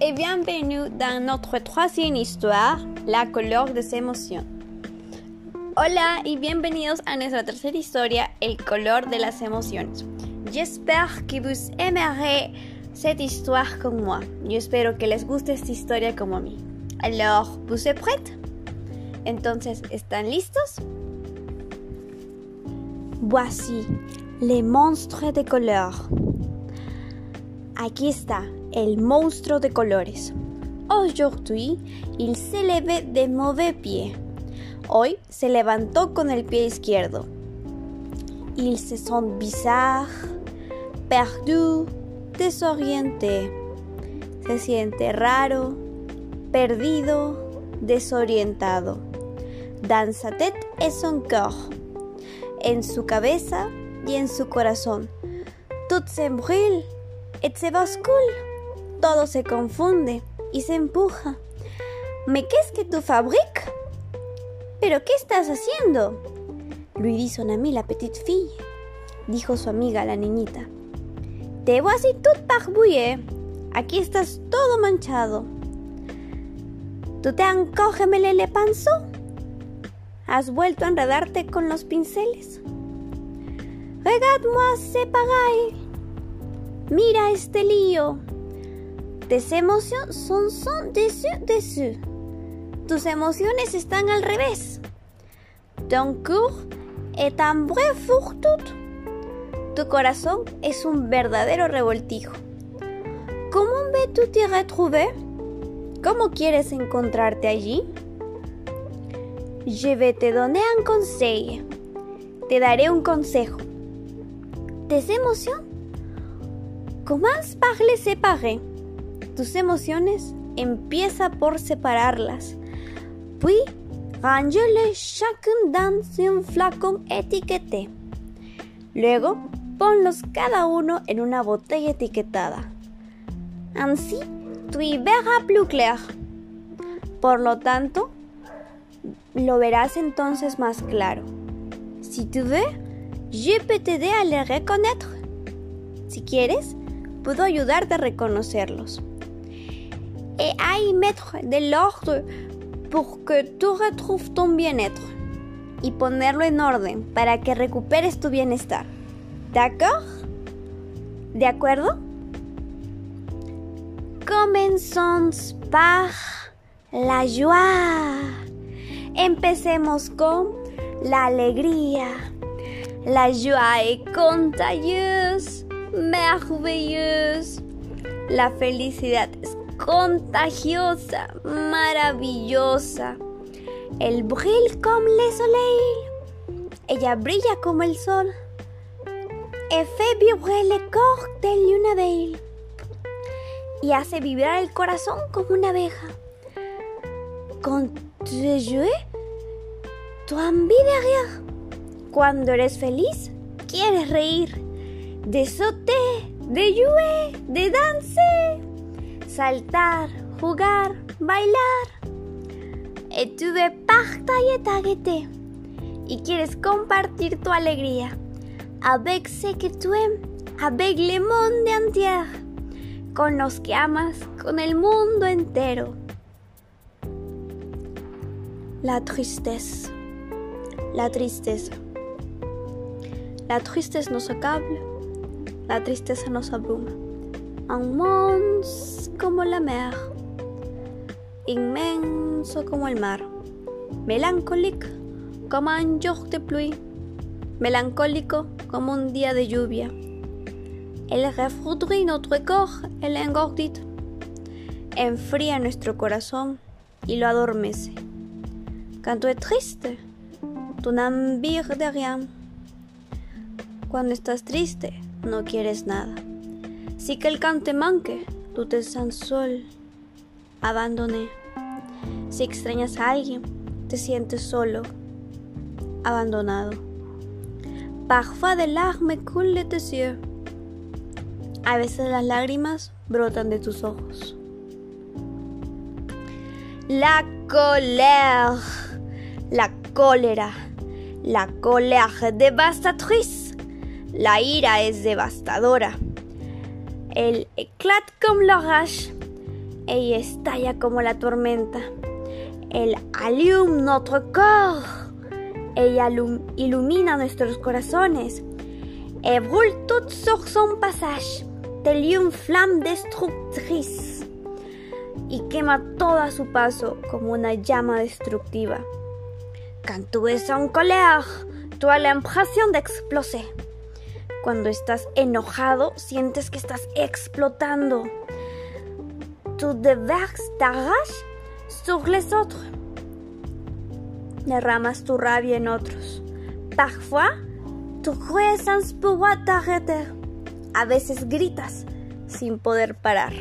et bienvenue dans notre troisième histoire, la couleur des émotions. Hola y bienvenidos a nuestra tercera historia, el color de las emociones. J'espère que vous aimerez cette histoire comme moi. Yo espero que les guste esta historia como a mí. Alors, vous êtes prêts? Entonces, ¿están listos? Voici les monstres de couleur. Aquí está el monstruo de colores. Aujourd'hui, il se levait de mauvais pied. Hoy se levantó con el pie izquierdo. Il se sent bizarre, perdu, desorienté. Se siente raro, perdido, desorientado. Dans sa tête et son cœur. En su cabeza y en su corazón. Tout se brûle et se bascule. Todo se confunde y se empuja. ¿Me qué es que tu fabrique? ¿Pero qué estás haciendo? Lui amie la petite fille. Dijo su amiga la niñita. Te voici tout barbouillé. Aquí estás todo manchado. ¿Tú te encore mêlé le pinceau? ¿Has vuelto a enredarte con los pinceles? Regarde-moi c'est pareil. Mira este lío. Tes emociones son, son dessus, dessus. Tus emociones están al revés. Ton cœur est un vrai fourtout. Tu corazón es un verdadero revoltijo. ¿Cómo veux-tu te retrouver? ¿Cómo quieres encontrarte allí? Je vais te donner un conseil. Te daré un consejo. Tes émotions commencent par les. Tus emociones empieza por separarlas. Puis, range-les chacun dans un flacon étiqueté. Luego, ponlos cada uno en una botella etiquetada. Ainsi, tu y verras plus clair. Por lo tanto, lo verás entonces más claro. Si tu veux, je peux t'aider à les reconnaître. Si quieres, puedo ayudarte a reconocerlos. Et à y mettre de l'ordre pour que tu retrouves ton bien-être. Y ponerlo en orden para que recuperes tu bienestar. ¿D'accord? ¿De acuerdo? Commençons par la joie. Empecemos con la alegría. La joie est contagieuse, merveilleuse. La felicidad es contagiosa, maravillosa. Elle brille comme le soleil. Ella brilla como el sol. Et fait vibrer le corps une abeille. Y hace vibrar el corazón como una abeja. Quand tu tu envie de. Cuando eres feliz, quieres reír. De sauter, de jouer, de danser. Saltar, jugar, bailar. Et tu veux partager ta gaieté. Y quieres compartir tu alegría. Avec ce que tu avec le monde. Con los que amas, con el mundo entero. La tristeza. La tristeza. La tristeza nos accable. La tristeza nos abruma. Inmense como la mer. Inmenso como el mar. Melancólico como un jour de pluie. Melancólico como un día de lluvia. Elle refroidit notre corps et l'engordit. Enfría nuestro corazón y lo adormece. Quand tu es triste, tu n'envires de rien. Cuando estás triste, no quieres nada. Si quelqu'un te manque, tú te seul, abandoné. Si extrañas a alguien, te sientes solo, abandonado. Parfois des larmes coulent de tes yeux. A veces las lágrimas brotan de tus ojos. La colère. La cólera. La colère devastatrice. La ira es devastadora. Elle éclate comme l'orage. Ella estalla como la tormenta. Elle allume notre corps. Ella ilumina nuestros corazones. Et brûle tout sur son passage, tel une flamme destructrice. Y quema todo a su paso como una llama destructiva. Quand tu colère, tu as l'impression d'exploser. Cuando estás enojado, sientes que estás explotando. Tu déverses ta rage sur les autres. Derramas tu rabia en otros. Parfois, tu sans pouvoir t'arrêter. A veces gritas sin poder parar.